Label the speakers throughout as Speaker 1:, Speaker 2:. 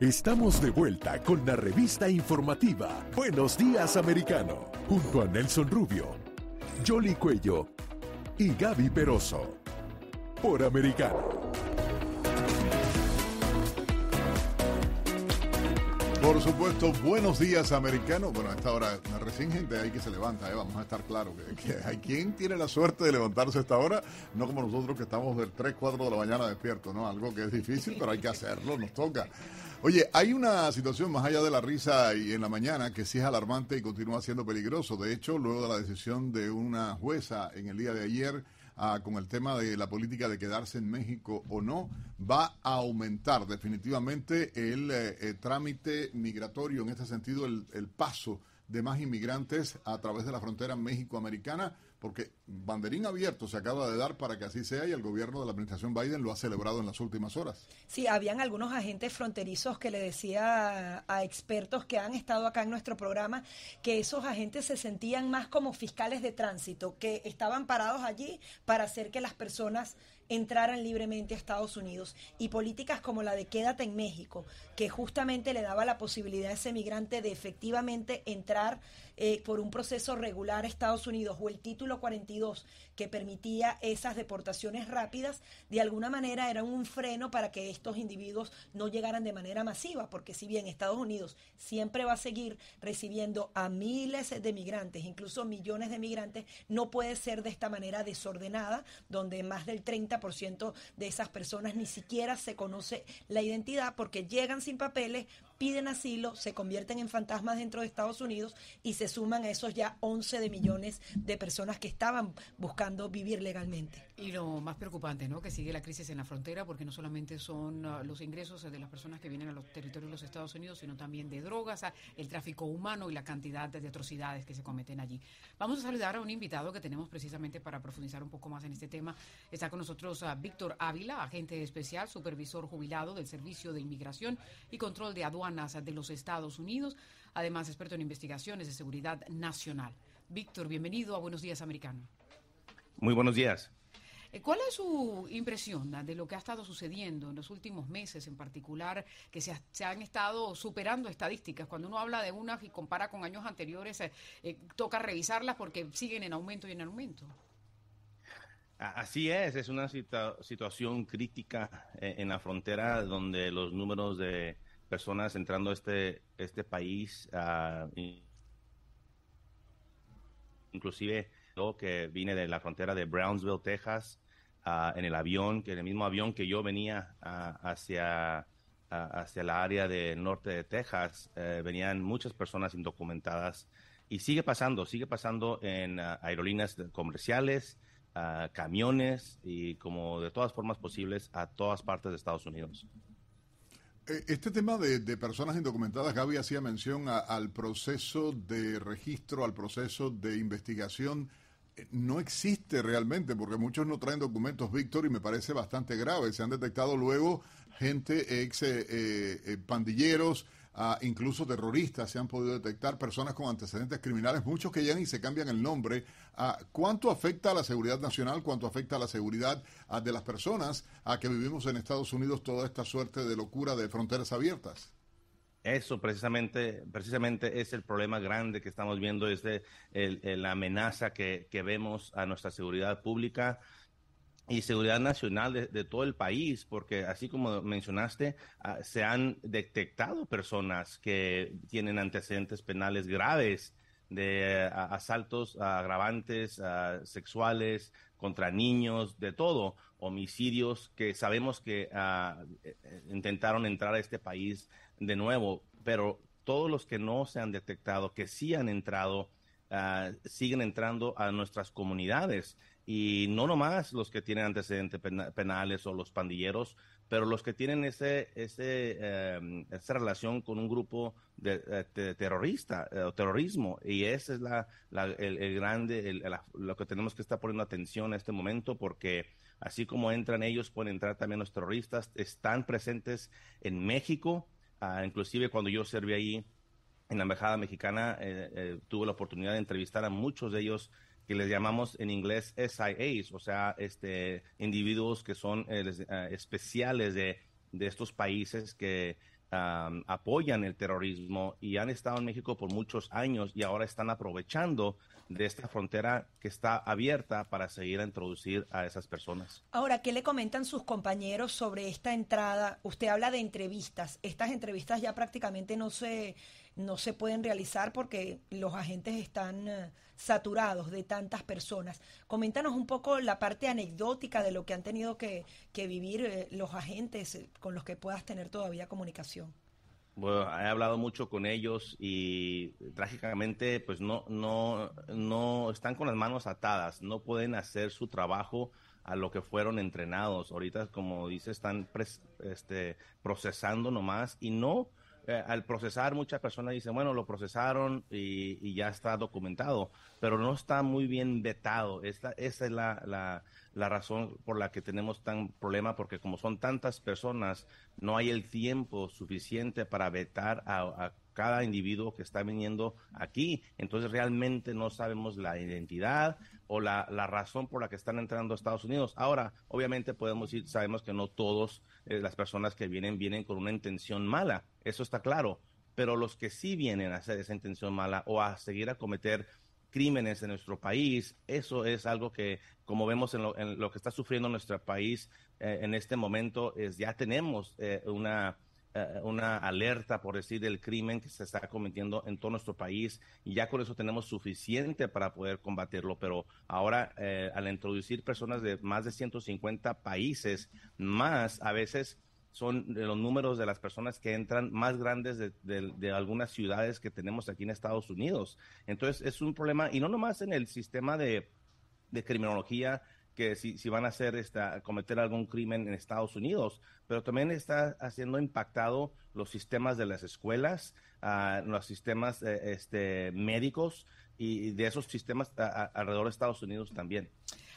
Speaker 1: Estamos de vuelta con la revista informativa Buenos Días Americano, junto a Nelson Rubio, Jolly Cuello y Gaby Peroso, por Americano.
Speaker 2: Por supuesto, buenos días americanos. Bueno, a esta hora recién gente ahí que se levanta, ¿eh? vamos a estar claros. Que, hay quien tiene la suerte de levantarse a esta hora, no como nosotros que estamos del 3, 4 de la mañana despiertos, ¿no? Algo que es difícil, pero hay que hacerlo, nos toca. Oye, hay una situación más allá de la risa y en la mañana que sí es alarmante y continúa siendo peligroso. De hecho, luego de la decisión de una jueza en el día de ayer, Ah, con el tema de la política de quedarse en México o no, va a aumentar definitivamente el eh, eh, trámite migratorio, en este sentido el, el paso de más inmigrantes a través de la frontera México-Americana, porque banderín abierto se acaba de dar para que así sea y el gobierno de la administración Biden lo ha celebrado en las últimas horas.
Speaker 3: Sí, habían algunos agentes fronterizos que le decía a, expertos que han estado acá en nuestro programa que esos agentes se sentían más como fiscales de tránsito, que estaban parados allí para hacer que las personas entraran libremente a Estados Unidos. Y políticas como la de Quédate en México, que justamente le daba la posibilidad a ese migrante de efectivamente entrar eh, por un proceso regular a Estados Unidos o el título 42 que permitía esas deportaciones rápidas, de alguna manera era un freno para que estos individuos no llegaran de manera masiva, porque si bien Estados Unidos siempre va a seguir recibiendo a miles de migrantes, incluso millones de migrantes, no puede ser de esta manera desordenada, donde más del 30 ciento de esas personas ni siquiera se conoce la identidad porque llegan sin papeles, piden asilo, se convierten en fantasmas dentro de Estados Unidos y se suman a esos ya 11 de millones de personas que estaban buscando vivir legalmente.
Speaker 4: Y lo más preocupante, ¿no? Que sigue la crisis en la frontera porque no solamente son ah, los ingresos de las personas que vienen a los territorios de los Estados Unidos, sino también de drogas, ah, el tráfico humano y la cantidad de atrocidades que se cometen allí. Vamos a saludar a un invitado que tenemos precisamente para profundizar un poco más en este tema. Está con nosotros ah, Víctor Ávila, agente especial, supervisor jubilado del Servicio de Inmigración y Control de Aduanas de los Estados Unidos, además experto en investigaciones de seguridad nacional. Víctor, bienvenido a Buenos Días Americano.
Speaker 5: Muy buenos días.
Speaker 4: Eh, ¿Cuál es su impresión de lo que ha estado sucediendo en los últimos meses, en particular, que se, han estado superando estadísticas? Cuando uno habla de unas y compara con años anteriores, eh, eh, toca revisarlas porque siguen en aumento y en aumento.
Speaker 5: Así es, es una situación crítica en la frontera donde los números de personas entrando a este, este país, uh, inclusive yo que vine de la frontera de Brownsville, Texas, uh, en el avión, que en el mismo avión que yo venía uh, hacia, hacia la área del norte de Texas, eh, venían muchas personas indocumentadas y sigue pasando, sigue pasando en aerolíneas comerciales, camiones y como de todas formas posibles a todas partes de Estados Unidos.
Speaker 2: Eh, este tema de, personas indocumentadas, Gaby hacía mención al proceso de registro, al proceso de investigación. Eh, no existe realmente porque muchos no traen documentos, Víctor, y me parece bastante grave. Se han detectado luego gente, ex eh, pandilleros, incluso terroristas se han podido detectar, personas con antecedentes criminales, muchos que llegan y se cambian el nombre. ¿Cuánto afecta a la seguridad nacional? ¿Cuánto afecta a la seguridad de las personas a que vivimos en Estados Unidos toda esta suerte de locura de fronteras abiertas?
Speaker 5: Eso precisamente, precisamente es el problema grande que estamos viendo, es la amenaza que vemos a nuestra seguridad pública y seguridad nacional de, todo el país, porque así como mencionaste, ah, se han detectado personas que tienen antecedentes penales graves de ah, asaltos agravantes ah, sexuales contra niños, de todo, homicidios que sabemos que eh, intentaron entrar a este país de nuevo, pero todos los que no se han detectado, que sí han entrado, siguen entrando a nuestras comunidades y no nomás los que tienen antecedentes penales o los pandilleros, pero los que tienen ese, ese, em, esa relación con un grupo de, terrorista eh, o terrorismo. Y ese es la, el, grande, lo que tenemos que estar poniendo atención en este momento, porque así como entran ellos, pueden entrar también los terroristas. Están presentes en México, ah, inclusive cuando yo serví ahí en la Embajada Mexicana, eh, eh, tuve la oportunidad de entrevistar a muchos de ellos que les llamamos en inglés SIAs, o sea, este, individuos que son eh, eh, especiales de, de, estos países que, apoyan el terrorismo y han estado en México por muchos años y ahora están aprovechando de esta frontera que está abierta para seguir a introducir a esas personas.
Speaker 3: Ahora, ¿qué le comentan sus compañeros sobre esta entrada? Usted habla de entrevistas. Estas entrevistas ya prácticamente no se, no se pueden realizar porque los agentes están eh, saturados de tantas personas. Coméntanos un poco la parte anecdótica de lo que han tenido que, vivir eh, los agentes eh, con los que puedas tener todavía comunicación.
Speaker 5: Bueno, he hablado mucho con ellos y trágicamente pues no, no, no están con las manos atadas, no pueden hacer su trabajo a lo que fueron entrenados. Ahorita, como dice, están este, procesando nomás y no, eh, al procesar muchas personas dicen, bueno, lo procesaron y, ya está documentado, pero no está muy bien vetado. Esta, esa es la, la razón por la que tenemos tan problema, porque como son tantas personas, no hay el tiempo suficiente para vetar a, cada individuo que está viniendo aquí. Entonces realmente no sabemos la identidad o la, razón por la que están entrando a Estados Unidos. Ahora, obviamente podemos decir, sabemos que no todos eh, las personas que vienen vienen con una intención mala, eso está claro, pero los que sí vienen a hacer esa intención mala o a seguir a cometer crímenes en nuestro país. Eso es algo que, como vemos en lo, que está sufriendo nuestro país eh, en este momento, es ya tenemos eh, una, eh, una alerta, por decir, del crimen que se está cometiendo en todo nuestro país y ya con eso tenemos suficiente para poder combatirlo. Pero ahora, al introducir personas de más de 150 países, más a veces son los números de las personas que entran más grandes de, algunas ciudades que tenemos aquí en Estados Unidos. Entonces es un problema, y no nomás en el sistema de, criminología, que si, van a hacer esta, cometer algún crimen en Estados Unidos, pero también está haciendo impactado los sistemas de las escuelas, uh, los sistemas eh, este, médicos y de esos sistemas alrededor de Estados Unidos también.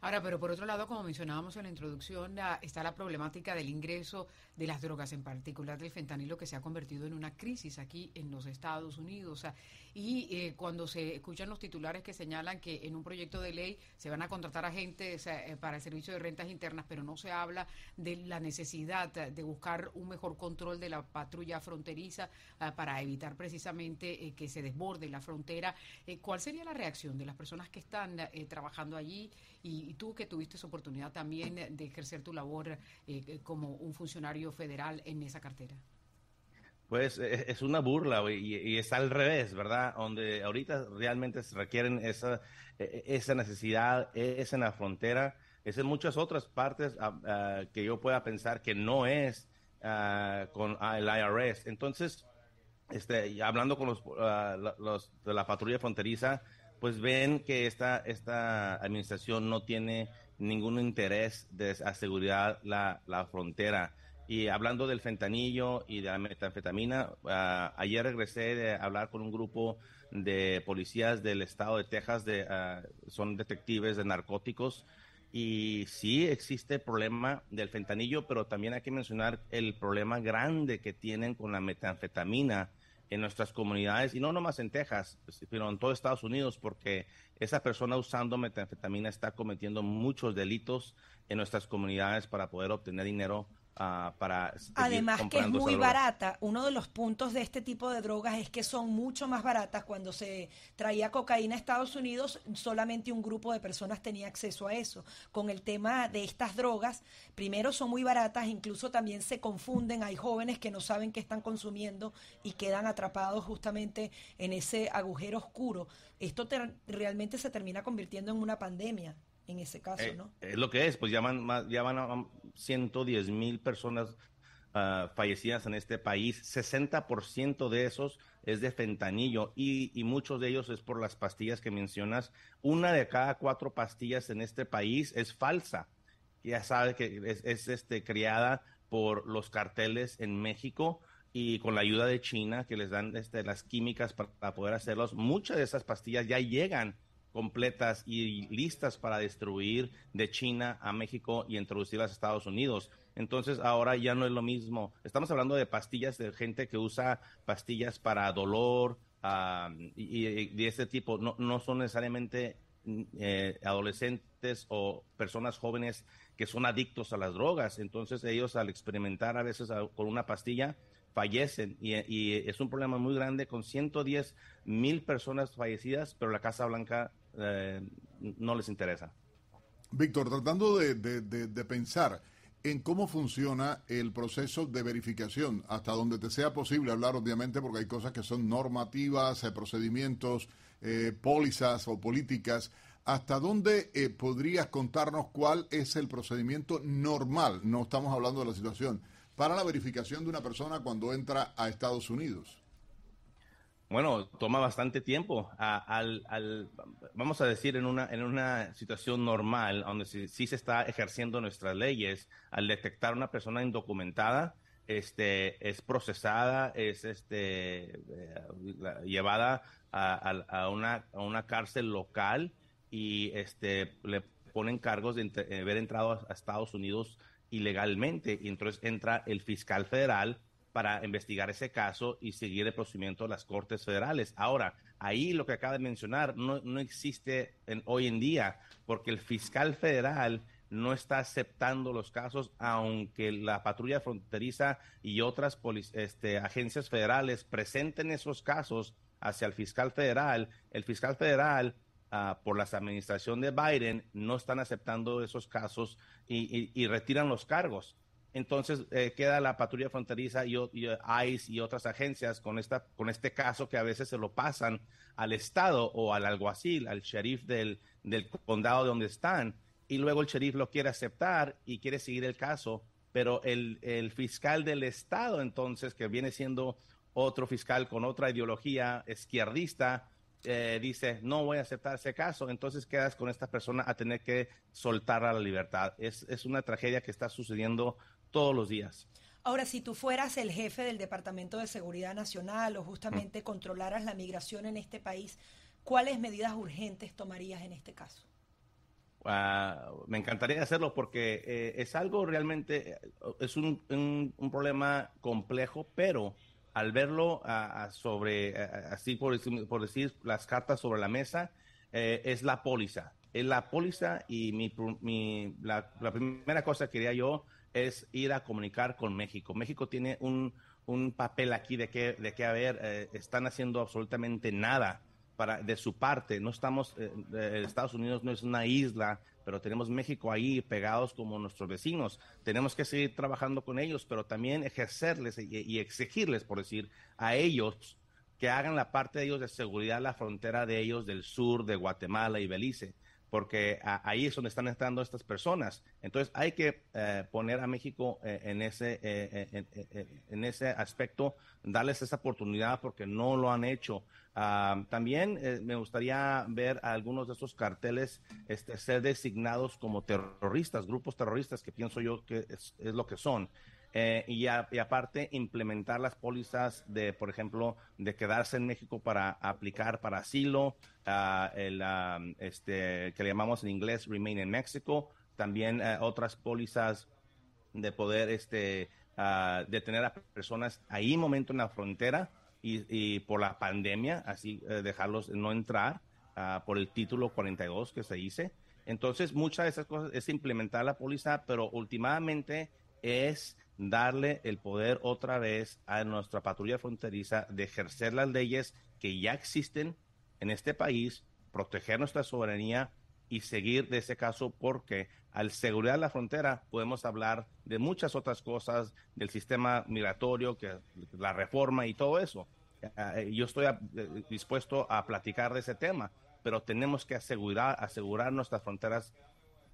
Speaker 4: Ahora, pero por otro lado, como mencionábamos en la introducción, está la problemática del ingreso de las drogas, en particular del fentanilo, que se ha convertido en una crisis aquí en los Estados Unidos. y eh, cuando se escuchan los titulares que señalan que en un proyecto de ley se van a contratar agentes eh, para el servicio de rentas internas, pero no se habla de la necesidad de buscar un mejor control de la patrulla fronteriza ah, para evitar precisamente eh, que se desborde la frontera, ¿cuál sería la reacción de las personas que están trabajando allí y, tú que tuviste esa oportunidad también de ejercer tu labor como un funcionario federal en esa cartera?
Speaker 5: Pues e, es una burla y, es al revés, ¿verdad? Donde ahorita realmente se requieren esa, e, e, esa necesidad, es en la frontera, es en muchas otras partes ah, ah, que yo pueda pensar que no es ah, con el IRS. Entonces, este, hablando con los, los, de la patrulla fronteriza, pues ven que esta, esta administración no tiene ningún interés de asegurar la, la frontera. Y hablando del fentanillo y de la metanfetamina, ah, ayer regresé de hablar con un grupo de policías del estado de Texas, de, ah, son detectives de narcóticos, y sí existe problema del fentanillo, pero también hay que mencionar el problema grande que tienen con la metanfetamina en nuestras comunidades, y no nomás en Texas, sino en todo Estados Unidos, porque esa persona usando metanfetamina está cometiendo muchos delitos en nuestras comunidades para poder obtener dinero Ah, para
Speaker 3: Además que es muy barata. Uno de los puntos de este tipo de drogas es que son mucho más baratas. Cuando se traía cocaína a Estados Unidos, solamente un grupo de personas tenía acceso a eso. Con el tema de estas drogas, primero son muy baratas, incluso también se confunden. Hay jóvenes que no saben qué están consumiendo y quedan atrapados justamente en ese agujero oscuro. Esto realmente se termina convirtiendo en una pandemia en ese caso, eh, ¿no?
Speaker 5: Es lo que es, pues ya van, ya van a 110 mil personas ah, fallecidas en este país, 60% de esos es de fentanillo y, y, muchos de ellos es por las pastillas que mencionas. Una de cada cuatro pastillas en este país es falsa. Ya sabe que es, este, creada por los carteles en México y con la ayuda de China que les dan este, las químicas para, para poder hacerlos. Muchas de esas pastillas ya llegan completas y listas para destruir de China a México y introducirlas a Estados Unidos. Entonces ahora ya no es lo mismo. Estamos hablando de pastillas de gente que usa pastillas para dolor y, de este tipo. No, no son necesariamente eh, adolescentes o personas jóvenes que son adictos a las drogas. Entonces ellos al experimentar a veces con una pastilla fallecen y, es un problema muy grande con 110 mil personas fallecidas, pero la Casa Blanca eh, no les interesa.
Speaker 2: Víctor, tratando de, pensar en cómo funciona el proceso de verificación, hasta donde te sea posible hablar, obviamente, porque hay cosas que son normativas, eh, procedimientos, eh, pólizas o políticas. ¿Hasta dónde eh, podrías contarnos cuál es el procedimiento normal? No estamos hablando de la situación para la verificación de una persona cuando entra a Estados Unidos?
Speaker 5: Bueno, toma bastante tiempo. vamos a decir, en una, en una situación normal, donde sí, se está ejerciendo nuestras leyes, al detectar una persona indocumentada, este, es procesada, es este, eh, llevada a, una, a una cárcel local y este, le ponen cargos de haber entrado a Estados Unidos ilegalmente y entonces entra el fiscal federal para investigar ese caso y seguir el procedimiento de las Cortes Federales. Ahora, ahí lo que acaba de mencionar no, no existe en, hoy en día porque el fiscal federal no está aceptando los casos, aunque la patrulla fronteriza y otras este, agencias federales presenten esos casos hacia el fiscal federal. El fiscal federal Ah, por la administración de Biden no están aceptando esos casos y, retiran los cargos. Entonces eh, queda la patrulla fronteriza y, ICE y otras agencias con, esta, con este caso que a veces se lo pasan al Estado o al alguacil, al sheriff del, del condado de donde están. Y luego el sheriff lo quiere aceptar y quiere seguir el caso, pero el, el fiscal del Estado entonces, que viene siendo otro fiscal con otra ideología izquierdista, eh, dice, no voy a aceptar ese caso, entonces quedas con esta persona a tener que soltar a la libertad. Es, es una tragedia que está sucediendo todos los días.
Speaker 3: Ahora, si tú fueras el jefe del Departamento de Seguridad Nacional o justamente controlaras la migración en este país, ¿cuáles medidas urgentes tomarías en este caso?
Speaker 5: Me encantaría hacerlo porque eh, es algo realmente, eh, es un, un problema complejo, pero al verlo sobre, así por, por, decir, las cartas sobre la mesa, eh, es la póliza. Es la póliza y mi, mi la, primera cosa que quería yo es ir a comunicar con México. México tiene un, un papel aquí de que, de a eh, están haciendo absolutamente nada para, de su parte. No estamos, eh, Estados Unidos no es una isla pero tenemos México ahí pegados como nuestros vecinos. Tenemos que seguir trabajando con ellos, pero también ejercerles y, exigirles, por decir, a ellos que hagan la parte de ellos de seguridad la frontera de ellos del sur de Guatemala y Belice porque ahí es donde están entrando estas personas. Entonces hay que eh, poner a México eh, en, ese, eh, en ese aspecto, darles esa oportunidad porque no lo han hecho. Ah, también me gustaría ver a algunos de esos carteles este, ser designados como terroristas, grupos terroristas, que pienso yo que es lo que son. Eh, y, aparte implementar las pólizas de, por ejemplo, de quedarse en México para aplicar para asilo, uh, este, que le llamamos en inglés Remain in Mexico, también eh, otras pólizas de poder este, uh, detener a personas ahí momento en la frontera y, y por la pandemia, así dejarlos no entrar por el título 42 que se dice. Entonces, muchas de esas cosas es implementar la póliza, pero últimamente es darle el poder otra vez a nuestra patrulla fronteriza de ejercer las leyes que ya existen en este país, proteger nuestra soberanía y seguir de ese caso porque al seguridad la frontera podemos hablar de muchas otras cosas, del sistema migratorio, que la reforma y todo eso. Eh, yo estoy eh, dispuesto a platicar de ese tema, pero tenemos que asegurar, asegurar nuestras fronteras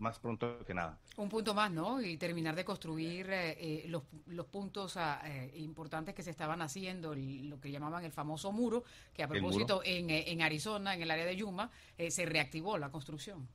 Speaker 5: más pronto que nada.
Speaker 4: Un punto más, ¿no? Y terminar de construir eh, eh, los, los, puntos ah, eh, importantes que se estaban haciendo, lo que llamaban el famoso muro, que a propósito en, en, Arizona, en el área de Yuma, se reactivó la construcción.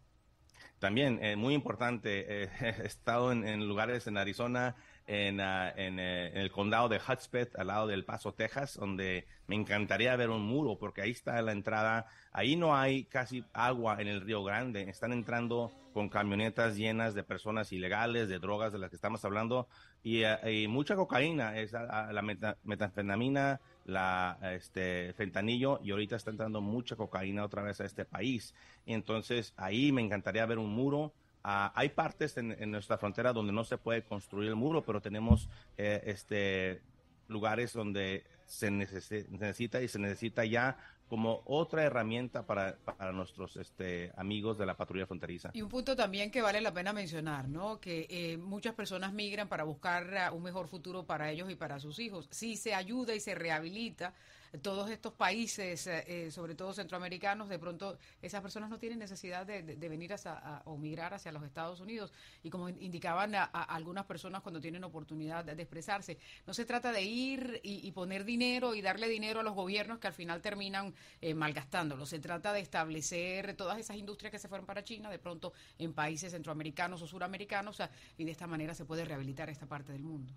Speaker 5: También, muy importante, he estado en, lugares en Arizona, en, ah, en, el condado de Hudspeth, al lado del Paso, Texas, donde me encantaría ver un muro, porque ahí está la entrada. Ahí no hay casi agua en el Río Grande. Están entrando con camionetas llenas de personas ilegales, de drogas de las que estamos hablando, y, eh, mucha cocaína, es la metanfetamina, la este fentanillo, y ahorita está entrando mucha cocaína otra vez a este país. Entonces, ahí me encantaría ver un muro. Ah, hay partes en, nuestra frontera donde no se puede construir el muro, pero tenemos eh, este lugares donde se necesita y se necesita ya como otra herramienta para, para nuestros este, amigos de la patrulla fronteriza.
Speaker 4: Y un punto también que vale la pena mencionar, ¿no? Que eh, muchas personas migran para buscar uh, un mejor futuro para ellos y para sus hijos. Si se ayuda y se rehabilita todos estos países, eh, eh, sobre todo centroamericanos, de pronto esas personas no tienen necesidad de, venir a, o migrar hacia los Estados Unidos. Y como indicaban a, algunas personas cuando tienen oportunidad de, expresarse, no se trata de ir y, poner dinero y darle dinero a los gobiernos que al final terminan eh, malgastándolo. Se trata de establecer todas esas industrias que se fueron para China, de pronto en países centroamericanos o suramericanos, y de esta manera se puede rehabilitar esta parte del mundo.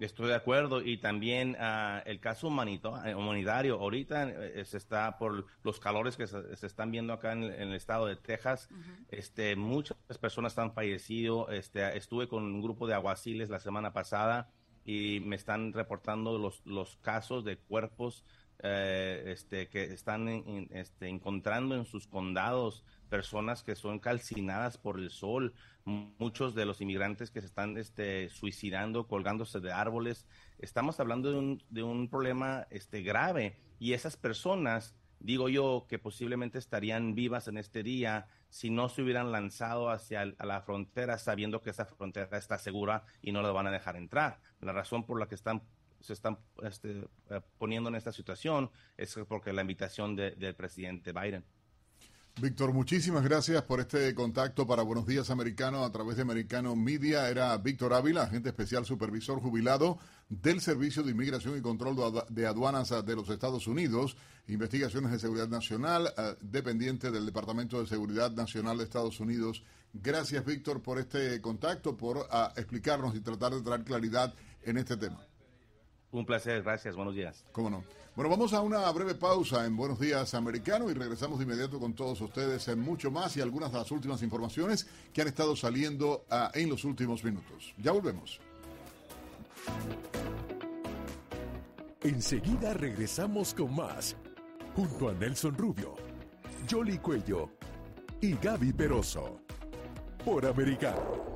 Speaker 5: Estoy de acuerdo. Y también uh, el caso eh, humanitario, ahorita eh, se está por los calores que se, están viendo acá en, el estado de Texas, este, muchas personas están fallecido, este, estuve con un grupo de aguaciles la semana pasada y me están reportando los, los casos de cuerpos eh, este, que están este, encontrando en sus condados personas que son calcinadas por el sol, muchos de los inmigrantes que se están este, suicidando, colgándose de árboles. Estamos hablando de un, de un problema este, grave y esas personas, digo yo, que posiblemente estarían vivas en este día si no se hubieran lanzado hacia la frontera sabiendo que esa frontera está segura y no la van a dejar entrar. La razón por la que están se están este, eh, poniendo en esta situación es porque la invitación del presidente Biden.
Speaker 2: Víctor, muchísimas gracias por este contacto para Buenos Días Americano a través de Americano Media. Era Víctor Ávila, agente especial supervisor jubilado del Servicio de Inmigración y Control de Aduanas de los Estados Unidos, Investigaciones de Seguridad Nacional, eh, dependiente del Departamento de Seguridad Nacional de Estados Unidos. Gracias, Víctor, por este contacto, por ah, explicarnos y tratar de traer claridad en este tema.
Speaker 5: Un placer, gracias, buenos días.
Speaker 2: ¿Cómo no? Bueno, vamos a una breve pausa en Buenos Días Americano y regresamos de inmediato con todos ustedes en mucho más y algunas de las últimas informaciones que han estado saliendo ah, en los últimos minutos. Ya volvemos.
Speaker 1: Enseguida regresamos con más, junto a Nelson Rubio, Jolly Cuello y Gaby Peroso, por Americano.